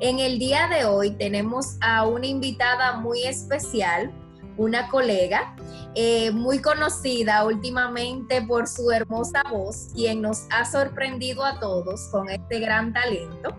en el día de hoy tenemos a una invitada muy especial, una colega eh, muy conocida últimamente por su hermosa voz, quien nos ha sorprendido a todos con este gran talento.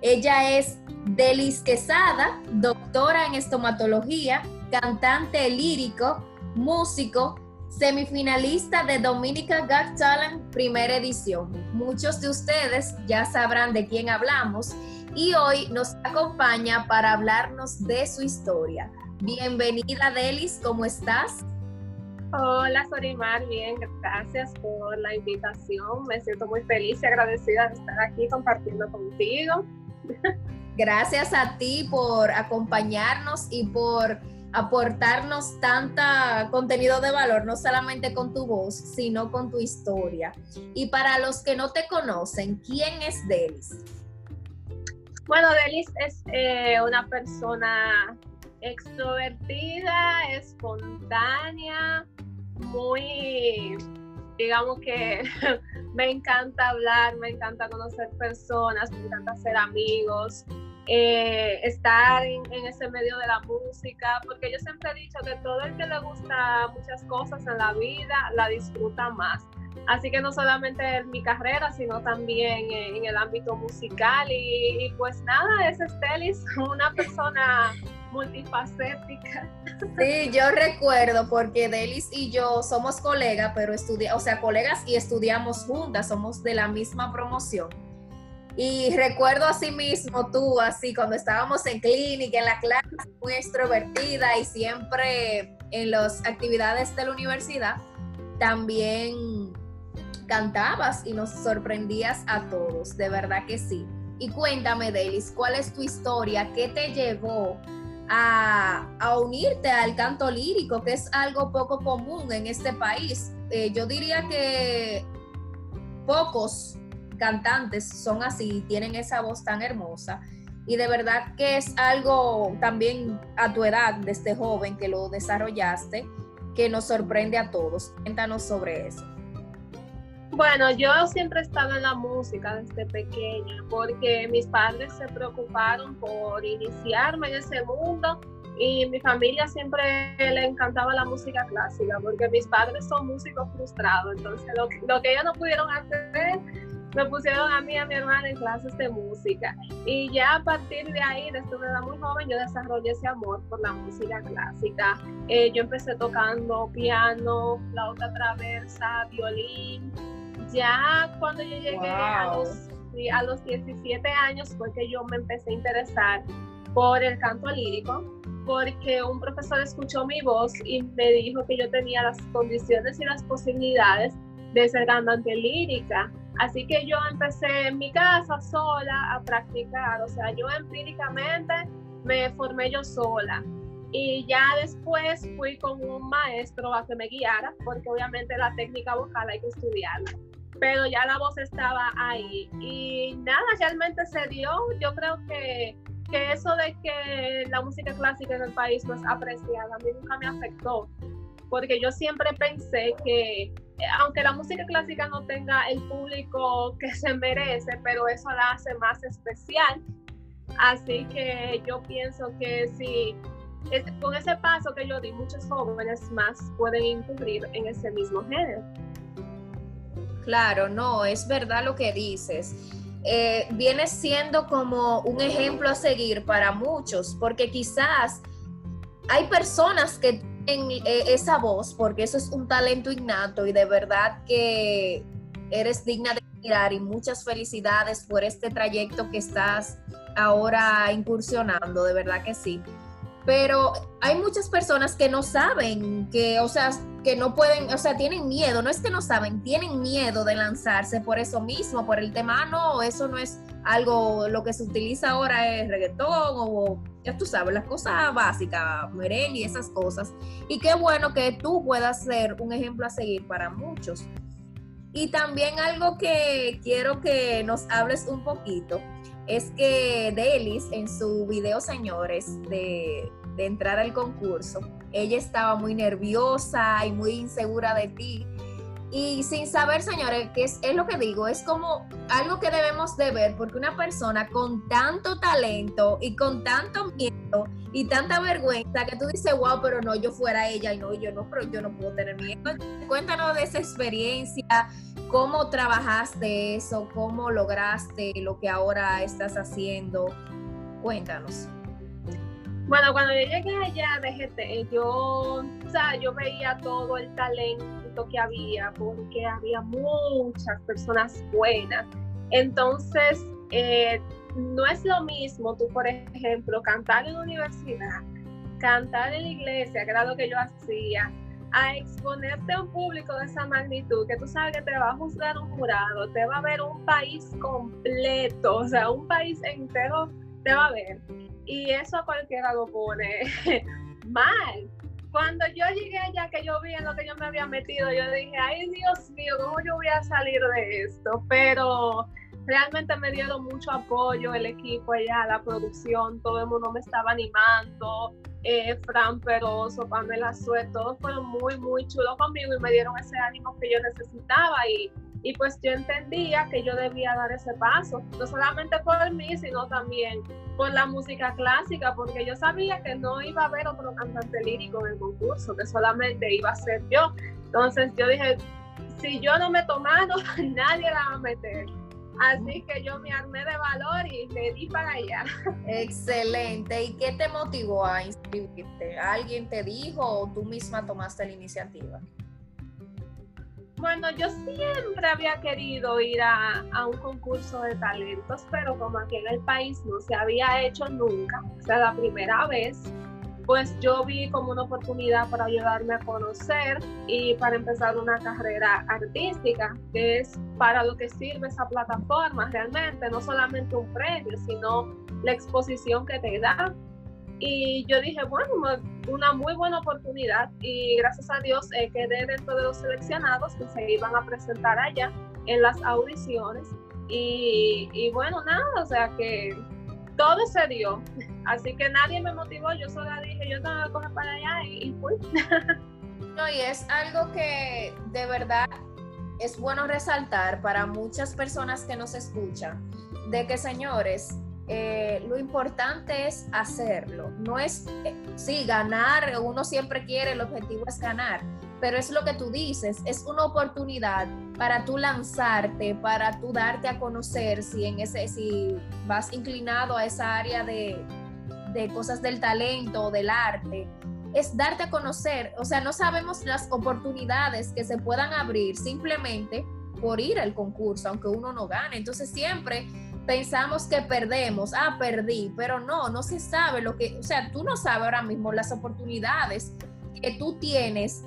Ella es Delis Quesada, doctora en estomatología, cantante lírico, músico, semifinalista de Dominica Got Talent primera edición. Muchos de ustedes ya sabrán de quién hablamos y hoy nos acompaña para hablarnos de su historia. Bienvenida, Delis, ¿cómo estás? Hola, Sorimar, bien, gracias por la invitación. Me siento muy feliz y agradecida de estar aquí compartiendo contigo. Gracias a ti por acompañarnos y por aportarnos tanta contenido de valor, no solamente con tu voz, sino con tu historia. Y para los que no te conocen, ¿quién es Delis? Bueno, Delis es eh, una persona extrovertida, espontánea, muy, digamos que me encanta hablar, me encanta conocer personas, me encanta hacer amigos, eh, estar en, en, ese medio de la música, porque yo siempre he dicho que todo el que le gusta muchas cosas en la vida la disfruta más. Así que no solamente en mi carrera, sino también en el ámbito musical. Y, pues nada, es Estelis, una persona multifacética. Sí, yo recuerdo porque Delis y yo somos colegas, pero estudia, o sea, colegas y estudiamos juntas, somos de la misma promoción. Y recuerdo así mismo tú, así cuando estábamos en clínica, en la clase, muy extrovertida y siempre en las actividades de la universidad, también cantabas y nos sorprendías a todos, de verdad que sí. Y cuéntame, Delis, ¿cuál es tu historia? ¿Qué te llevó a, unirte al canto lírico, que es algo poco común en este país? Eh, yo diría que pocos cantantes son así, tienen esa voz tan hermosa. Y de verdad que es algo también a tu edad, desde joven, que lo desarrollaste, que nos sorprende a todos. Cuéntanos sobre eso. Bueno, yo siempre he estado en la música desde pequeña porque mis padres se preocuparon por iniciarme en ese mundo y mi familia siempre le encantaba la música clásica porque mis padres son músicos frustrados, entonces lo, lo que ellos no pudieron hacer me pusieron a mí y a mi hermana en clases de música. Y ya a partir de ahí, desde una edad muy joven, yo desarrollé ese amor por la música clásica. Eh, yo empecé tocando piano, flauta traversa, violín, ya cuando yo llegué a, los, a los 17 años fue que yo me empecé a interesar por el canto lírico, porque un profesor escuchó mi voz y me dijo que yo tenía las condiciones y las posibilidades de ser cantante lírica. Así que yo empecé en mi casa sola a practicar, o sea, yo empíricamente me formé yo sola. Y ya después fui con un maestro a que me guiara, porque obviamente la técnica vocal hay que estudiarla pero ya la voz estaba ahí. Y nada, realmente se dio. Yo creo que, que eso de que la música clásica en el país no es apreciada, a mí nunca me afectó, porque yo siempre pensé que aunque la música clásica no tenga el público que se merece, pero eso la hace más especial. Así que yo pienso que si con ese paso que yo di, muchos jóvenes más pueden incurrir en ese mismo género. Claro, no, es verdad lo que dices. Eh, viene siendo como un ejemplo a seguir para muchos, porque quizás hay personas que eh, esa voz, porque eso es un talento innato y de verdad que eres digna de mirar y muchas felicidades por este trayecto que estás ahora incursionando, de verdad que sí. Pero hay muchas personas que no saben, que, o sea, que no pueden, o sea, tienen miedo, no es que no saben, tienen miedo de lanzarse por eso mismo, por el tema, ah, no, eso no es algo, lo que se utiliza ahora es reggaetón o, ya tú sabes, las cosas básicas, merengue y esas cosas. Y qué bueno que tú puedas ser un ejemplo a seguir para muchos. Y también algo que quiero que nos hables un poquito es que Delis en su video, señores, de, de entrar al concurso, ella estaba muy nerviosa y muy insegura de ti y sin saber, señores, que es, es, lo que digo, es como algo que debemos de ver, porque una persona con tanto talento y con tanto miedo y tanta vergüenza que tú dices, wow, pero no, yo fuera ella y no, yo no, pero yo no puedo tener miedo. Cuéntanos de esa experiencia, cómo trabajaste eso, cómo lograste lo que ahora estás haciendo. Cuéntanos. Bueno, cuando yo llegué allá de yo, o sea, yo veía todo el talento que había, porque había muchas personas buenas. Entonces, eh, no es lo mismo tú, por ejemplo, cantar en la universidad, cantar en la iglesia, que era lo que yo hacía, a exponerte a un público de esa magnitud, que tú sabes que te va a juzgar un jurado, te va a ver un país completo, o sea, un país entero te va a ver. Y eso a cualquiera lo pone mal cuando yo llegué allá, que yo vi en lo que yo me había metido, yo dije, ay Dios mío, ¿cómo yo voy a salir de esto? Pero realmente me dieron mucho apoyo el equipo allá, la producción, todo el mundo me estaba animando, eh, Fran Peroso, Pamela Suet, todos fueron muy, muy chulos conmigo y me dieron ese ánimo que yo necesitaba y y pues yo entendía que yo debía dar ese paso, no solamente por mí, sino también por la música clásica, porque yo sabía que no iba a haber otro cantante lírico en el concurso, que solamente iba a ser yo. Entonces yo dije, si yo no me tomado, nadie la va a meter. Así que yo me armé de valor y me di para allá. Excelente. ¿Y qué te motivó a inscribirte? ¿Alguien te dijo o tú misma tomaste la iniciativa? Bueno, yo siempre había querido ir a, un concurso de talentos, pero como aquí en el país no se había hecho nunca, o sea, la primera vez, pues yo vi como una oportunidad para ayudarme a conocer y para empezar una carrera artística, que es para lo que sirve esa plataforma realmente, no solamente un premio, sino la exposición que te da y yo dije, bueno, una muy buena oportunidad y gracias a Dios eh, quedé dentro de los seleccionados que se iban a presentar allá en las audiciones. Y, y bueno, nada, o sea que todo se dio. Así que nadie me motivó, yo solo dije, yo tengo que coger para allá y, y fui. No, y es algo que de verdad es bueno resaltar para muchas personas que nos escuchan, de que señores, eh, lo importante es hacerlo. No es, eh, sí, ganar, uno siempre quiere, el objetivo es ganar, pero es lo que tú dices, es una oportunidad para tú lanzarte, para tú darte a conocer si en ese, si vas inclinado a esa área de, de cosas del talento o del arte, es darte a conocer. O sea, no sabemos las oportunidades que se puedan abrir simplemente por ir al concurso, aunque uno no gane. Entonces siempre pensamos que perdemos, ah, perdí, pero no, no se sabe lo que, o sea, tú no sabes ahora mismo las oportunidades que tú tienes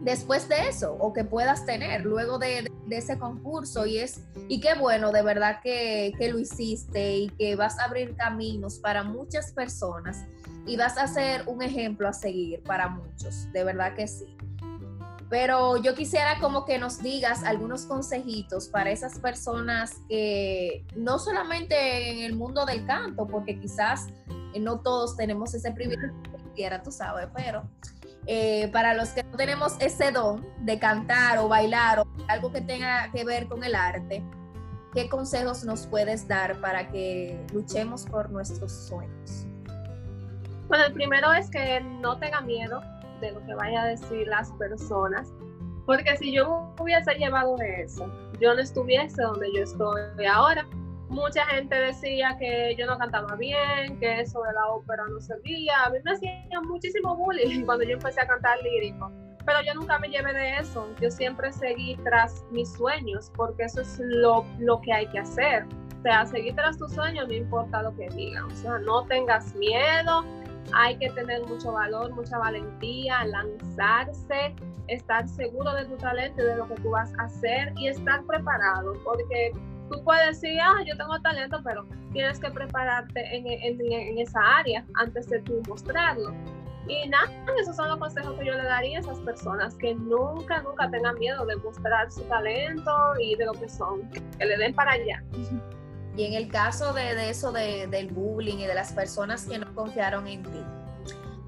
después de eso o que puedas tener luego de, ese concurso y es y qué bueno de verdad que, que, lo hiciste y que vas a abrir caminos para muchas personas y vas a ser un ejemplo a seguir para muchos de verdad que sí pero yo quisiera como que nos digas algunos consejitos para esas personas que no solamente en el mundo del canto, porque quizás eh, no todos tenemos ese privilegio, quiera tú sabes, pero eh, para los que no tenemos ese don de cantar o bailar o algo que tenga que ver con el arte, ¿qué consejos nos puedes dar para que luchemos por nuestros sueños? Bueno, el primero es que no tenga miedo, de lo que vaya a decir las personas, porque si yo hubiese llevado eso, yo no estuviese donde yo estoy ahora. mucha gente decía que yo no cantaba bien, que eso de la ópera no servía. A mí me hacían muchísimo bullying cuando yo empecé a cantar lírico. Pero yo nunca me llevé de eso. Yo siempre seguí tras mis sueños, porque eso es lo, lo que hay que hacer. O sea, seguir tras tus sueños, no importa lo que digan. O sea, no tengas miedo, hay que tener mucho valor, mucha valentía, lanzarse, estar seguro de tu talento y de lo que tú vas a hacer y estar preparado, porque tú puedes decir, ah, yo tengo talento, pero tienes que prepararte en, esa área antes de tú mostrarlo. Y nada, esos son los consejos que yo le daría a esas personas, que nunca, nunca tengan miedo de mostrar su talento y de lo que son, que le den para allá. Y en el caso de, eso del bullying y de las personas que no confiaron en ti,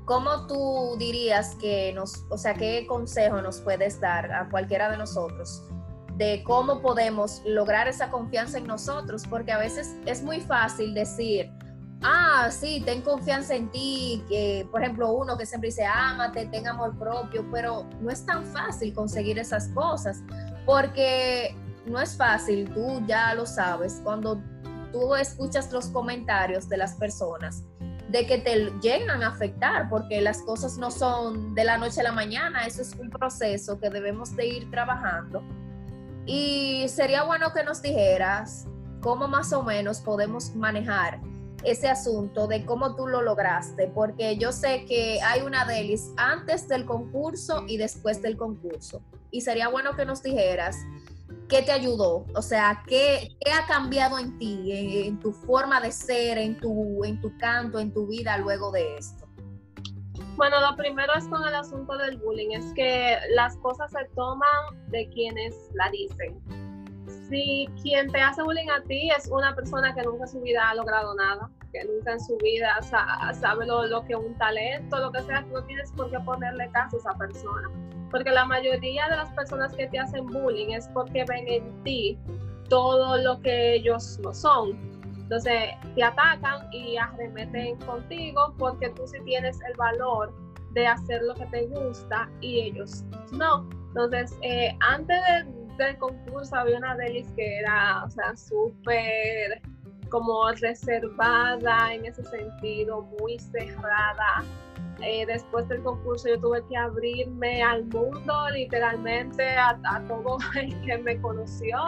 ¿cómo tú dirías que nos, o sea, qué consejo nos puedes dar a cualquiera de nosotros de cómo podemos lograr esa confianza en nosotros? Porque a veces es muy fácil decir, ah, sí, ten confianza en ti, que por ejemplo uno que siempre dice, ámate, ten amor propio, pero no es tan fácil conseguir esas cosas, porque no es fácil, tú ya lo sabes, cuando tú escuchas los comentarios de las personas de que te llegan a afectar, porque las cosas no son de la noche a la mañana, eso es un proceso que debemos de ir trabajando. Y sería bueno que nos dijeras cómo más o menos podemos manejar ese asunto de cómo tú lo lograste, porque yo sé que hay una delis antes del concurso y después del concurso. Y sería bueno que nos dijeras ¿qué te ayudó? O sea, ¿qué, ha cambiado en ti, en, tu forma de ser, en tu, en tu canto, en tu vida luego de esto? Bueno, lo primero es con el asunto del bullying, es que las cosas se toman de quienes la dicen. Si quien te hace bullying a ti es una persona que nunca en su vida ha logrado nada, que nunca en su vida sabe lo, lo que un talento, lo que sea, tú no tienes por qué ponerle caso a esa persona porque la mayoría de las personas que te hacen bullying es porque ven en ti todo lo que ellos no son. Entonces te atacan y arremeten contigo porque tú sí tienes el valor de hacer lo que te gusta y ellos no. Entonces, eh, antes del concurso había una de ellas que era, o sea, súper como reservada en ese sentido, muy cerrada eh, después del concurso yo tuve que abrirme al mundo, literalmente a, todo el que me conoció,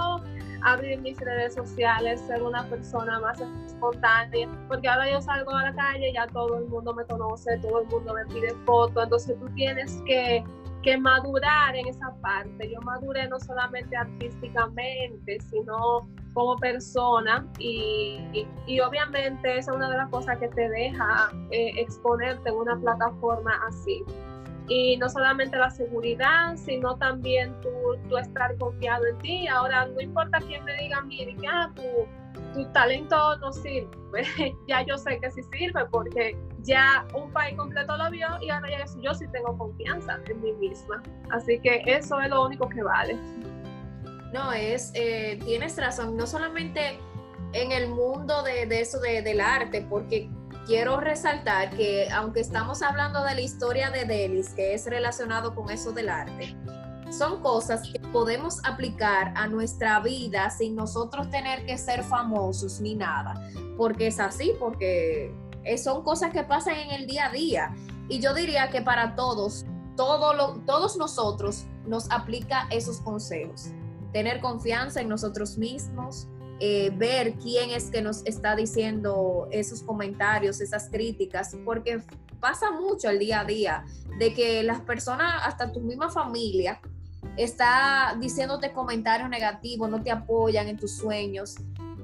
abrir mis redes sociales, ser una persona más espontánea, porque ahora yo salgo a la calle, ya todo el mundo me conoce, todo el mundo me pide fotos, entonces tú tienes que, que madurar en esa parte. Yo maduré no solamente artísticamente, sino como persona y, y, obviamente esa es una de las cosas que te deja eh, exponerte en una plataforma así. Y no solamente la seguridad, sino también tú, tú estar confiado en ti. Ahora, no importa quién me diga, mire, que ah, tu, tu talento no sirve. ya yo sé que sí sirve porque ya un país completo lo vio y ahora ya yo sí tengo confianza en mí misma. Así que eso es lo único que vale. No, es, eh, tienes razón, no solamente en el mundo de, eso del arte, porque quiero resaltar que aunque estamos hablando de la historia de Delis, que es relacionado con eso del arte, son cosas que podemos aplicar a nuestra vida sin nosotros tener que ser famosos ni nada, porque es así, porque son cosas que pasan en el día a día. Y yo diría que para todos, todos nosotros nos aplica esos consejos tener confianza en nosotros mismos, eh, ver quién es que nos está diciendo esos comentarios, esas críticas, porque pasa mucho el día a día de que las personas, hasta tu misma familia, está diciéndote comentarios negativos, no te apoyan en tus sueños.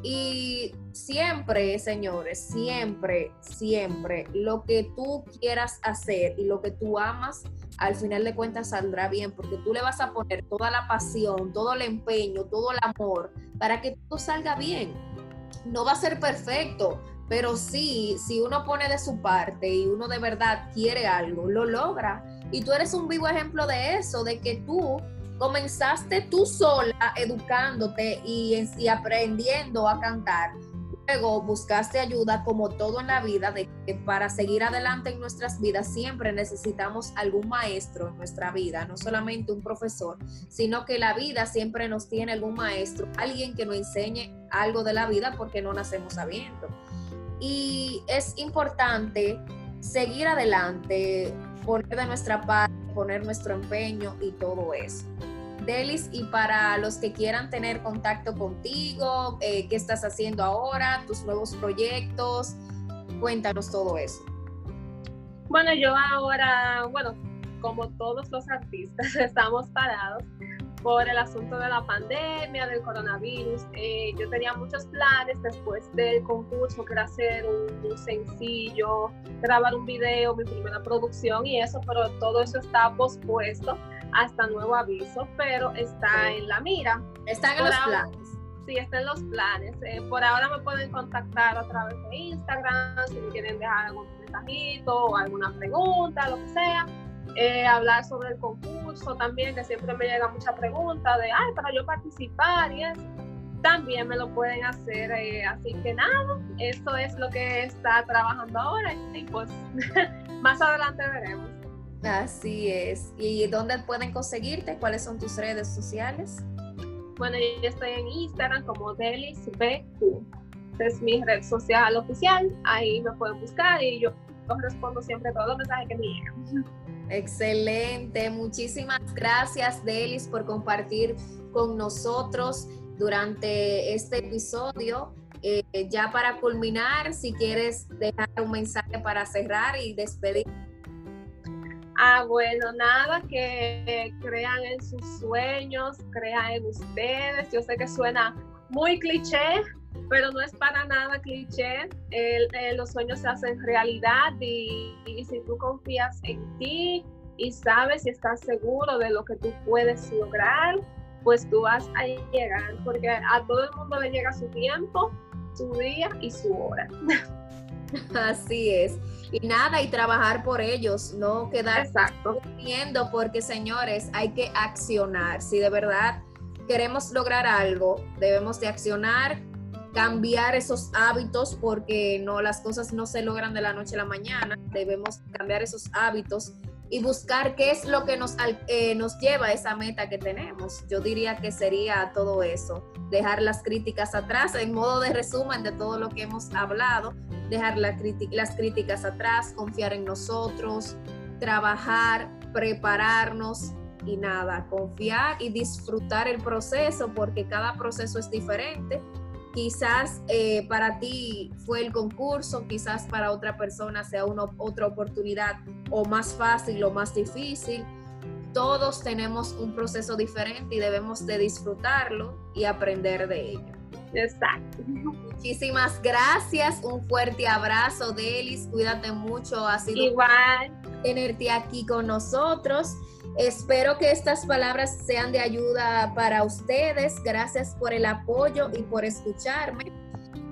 Y siempre, señores, siempre, siempre, lo que tú quieras hacer y lo que tú amas, al final de cuentas saldrá bien, porque tú le vas a poner toda la pasión, todo el empeño, todo el amor para que todo salga bien. No va a ser perfecto, pero sí, si uno pone de su parte y uno de verdad quiere algo, lo logra. Y tú eres un vivo ejemplo de eso, de que tú comenzaste tú sola educándote y, y aprendiendo a cantar luego buscaste ayuda como todo en la vida, de que para seguir adelante en nuestras vidas siempre necesitamos algún maestro en nuestra vida, no solamente un profesor, sino que la vida siempre nos tiene algún maestro, alguien que nos enseñe algo de la vida porque no nacemos sabiendo. Y es importante seguir adelante, poner de nuestra parte, poner nuestro empeño y todo eso. Delis, y para los que quieran tener contacto contigo, eh, qué estás haciendo ahora, tus nuevos proyectos, cuéntanos todo eso. Bueno, yo ahora, bueno, como todos los artistas, estamos parados por el asunto de la pandemia, del coronavirus. Eh, yo tenía muchos planes después del concurso, que era hacer un, sencillo, grabar un video, mi primera producción y eso, pero todo eso está pospuesto hasta nuevo aviso, pero está en la mira. Está en los planes. Sí, está en los planes. Eh, por ahora me pueden contactar a través de Instagram, si me quieren dejar algún mensajito o alguna pregunta, lo que sea. Eh, hablar sobre el concurso también, que siempre me llega mucha pregunta de, ay, para yo participar y eso. También me lo pueden hacer, eh, así que nada, eso es lo que está trabajando ahora y pues más adelante veremos. Así es. ¿Y dónde pueden conseguirte? ¿Cuáles son tus redes sociales? Bueno, yo estoy en Instagram como DelisBQ. Es mi red social oficial. Ahí me pueden buscar y yo respondo siempre todos los mensajes que me llegan. Excelente, muchísimas gracias Delis por compartir con nosotros durante este episodio. Eh, ya para culminar, si quieres dejar un mensaje para cerrar y despedir. Ah, bueno, nada, que crean en sus sueños, crean en ustedes. Yo sé que suena muy cliché, pero no es para nada cliché. los sueños se hacen realidad y, si tú confías en ti y sabes y estás seguro de lo que tú puedes lograr, pues tú vas a llegar, porque a todo el mundo le llega su tiempo, su día y su hora. Así es. Y nada, y trabajar por ellos, no quedar viendo, porque señores, hay que accionar. Si de verdad queremos lograr algo, debemos de accionar cambiar esos hábitos porque no las cosas no se logran de la noche a la mañana debemos cambiar esos hábitos y buscar qué es lo que nos, eh, nos lleva a esa meta que tenemos. Yo diría que sería todo eso, dejar las críticas atrás, en modo de resumen de todo lo que hemos hablado, dejar las críticas atrás, confiar en nosotros, trabajar, prepararnos y nada, confiar y disfrutar el proceso porque cada proceso es diferente Quizás eh, para ti fue el concurso, quizás para otra persona sea una, otra oportunidad o más fácil o más difícil. Todos tenemos un proceso diferente y debemos de disfrutarlo y aprender de ello. Exacto. Muchísimas gracias, un fuerte abrazo, Delis, cuídate mucho, ha sido igual tenerte aquí con nosotros. Espero que estas palabras sean de ayuda para ustedes. Gracias por el apoyo y por escucharme.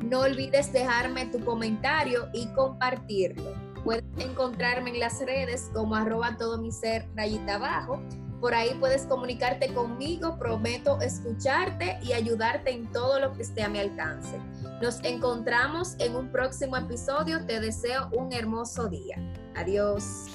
No olvides dejarme tu comentario y compartirlo. Encontrarme en las redes como arroba todo mi ser rayita abajo. Por ahí puedes comunicarte conmigo, prometo escucharte y ayudarte en todo lo que esté a mi alcance. Nos encontramos en un próximo episodio. Te deseo un hermoso día. Adiós.